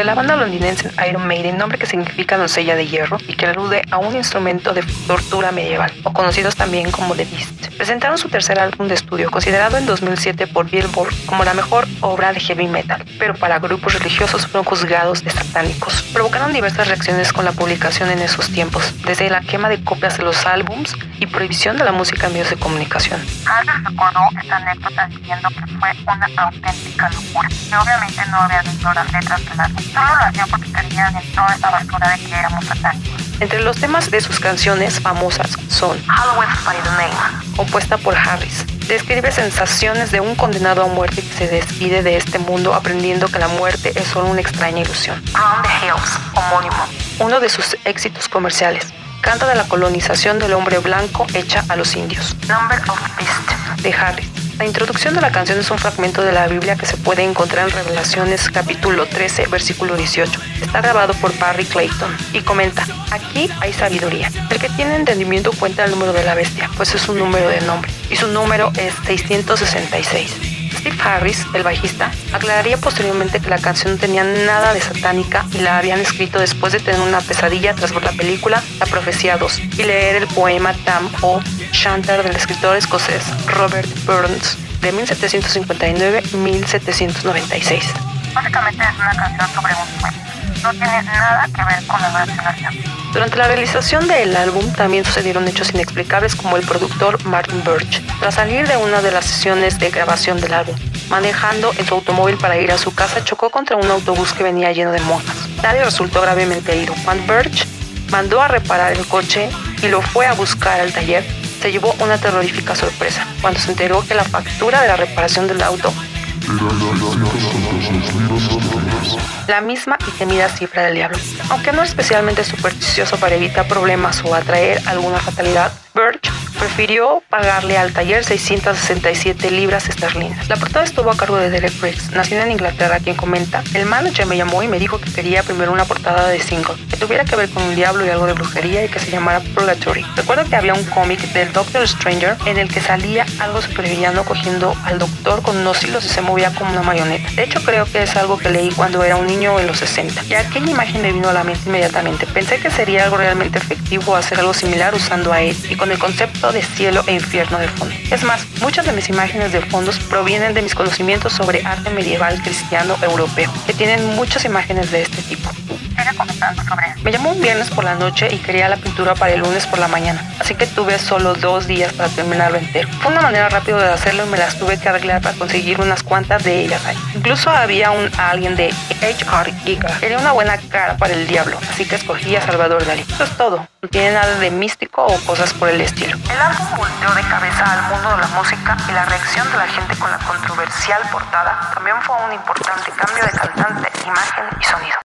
de la banda londinense Iron Maiden, nombre que significa doncella de hierro y que alude a un instrumento de tortura medieval, o conocidos también como The Beast. Presentaron su tercer álbum de estudio, considerado en 2007 por Billboard como la mejor obra de heavy metal, pero para grupos religiosos fueron juzgados de satánicos. Provocaron diversas reacciones con la publicación en esos tiempos, desde la quema de copias de los álbums y prohibición de la música en medios de comunicación. Harris recordó esta anécdota diciendo que fue una auténtica locura, que obviamente no había las letras del álbum, solo lo hacían porque creían en toda esa basura de que éramos satánicos. Entre los temas de sus canciones famosas son Halloween by the Name, compuesta por Harris. Describe sensaciones de un condenado a muerte que se despide de este mundo aprendiendo que la muerte es solo una extraña ilusión. Round the Hills, homónimo. Uno de sus éxitos comerciales. Canta de la colonización del hombre blanco hecha a los indios. Number of Beast, de Harris. La introducción de la canción es un fragmento de la Biblia que se puede encontrar en Revelaciones capítulo 13, versículo 18. Está grabado por Barry Clayton y comenta, aquí hay sabiduría. El que tiene entendimiento cuenta el número de la bestia, pues es un número de nombre, y su número es 666. Steve Harris, el bajista, aclararía posteriormente que la canción no tenía nada de satánica y la habían escrito después de tener una pesadilla tras ver la película La Profecía 2 y leer el poema Tam o Shantar del escritor escocés Robert Burns de 1759-1796. Básicamente es una canción sobre un sueño. No tiene nada que ver con la vacunación. Durante la realización del álbum también sucedieron hechos inexplicables como el productor Martin Birch, tras salir de una de las sesiones de grabación del álbum, manejando en su automóvil para ir a su casa, chocó contra un autobús que venía lleno de monjas. Nadie resultó gravemente herido. Cuando Birch mandó a reparar el coche y lo fue a buscar al taller, se llevó una terrorífica sorpresa cuando se enteró que la factura de la reparación del auto la misma y temida cifra del diablo. Aunque no es especialmente supersticioso para evitar problemas o atraer alguna fatalidad, Birch prefirió pagarle al taller 667 libras esterlinas. La portada estuvo a cargo de Derek Briggs, nacido en Inglaterra, quien comenta, el manager me llamó y me dijo que quería primero una portada de single, que tuviera que ver con un diablo y algo de brujería y que se llamara Purgatory. Recuerdo que había un cómic del Doctor Stranger en el que salía algo supervillano cogiendo al doctor con unos hilos y se movía como una marioneta. De hecho, creo que es algo que leí cuando era un niño en los 60. Y aquella imagen me vino a la mente inmediatamente. Pensé que sería algo realmente efectivo hacer algo similar usando a él y con el concepto de cielo e infierno de fondo. Es más, muchas de mis imágenes de fondos provienen de mis conocimientos sobre arte medieval cristiano europeo, que tienen muchas imágenes de este tipo. Me llamó un viernes por la noche y quería la pintura para el lunes por la mañana, así que tuve solo dos días para terminarlo entero. Fue una manera rápida de hacerlo y me las tuve que arreglar para conseguir unas cuantas de ellas ahí. Incluso había un alguien de HR Giga. Quería una buena cara para el diablo, así que escogí a Salvador Dalí. Eso es todo. No tiene nada de místico o cosas por el estilo. El álbum volteó de cabeza al mundo de la música y la reacción de la gente con la controversial portada también fue un importante cambio de cantante, imagen y sonido.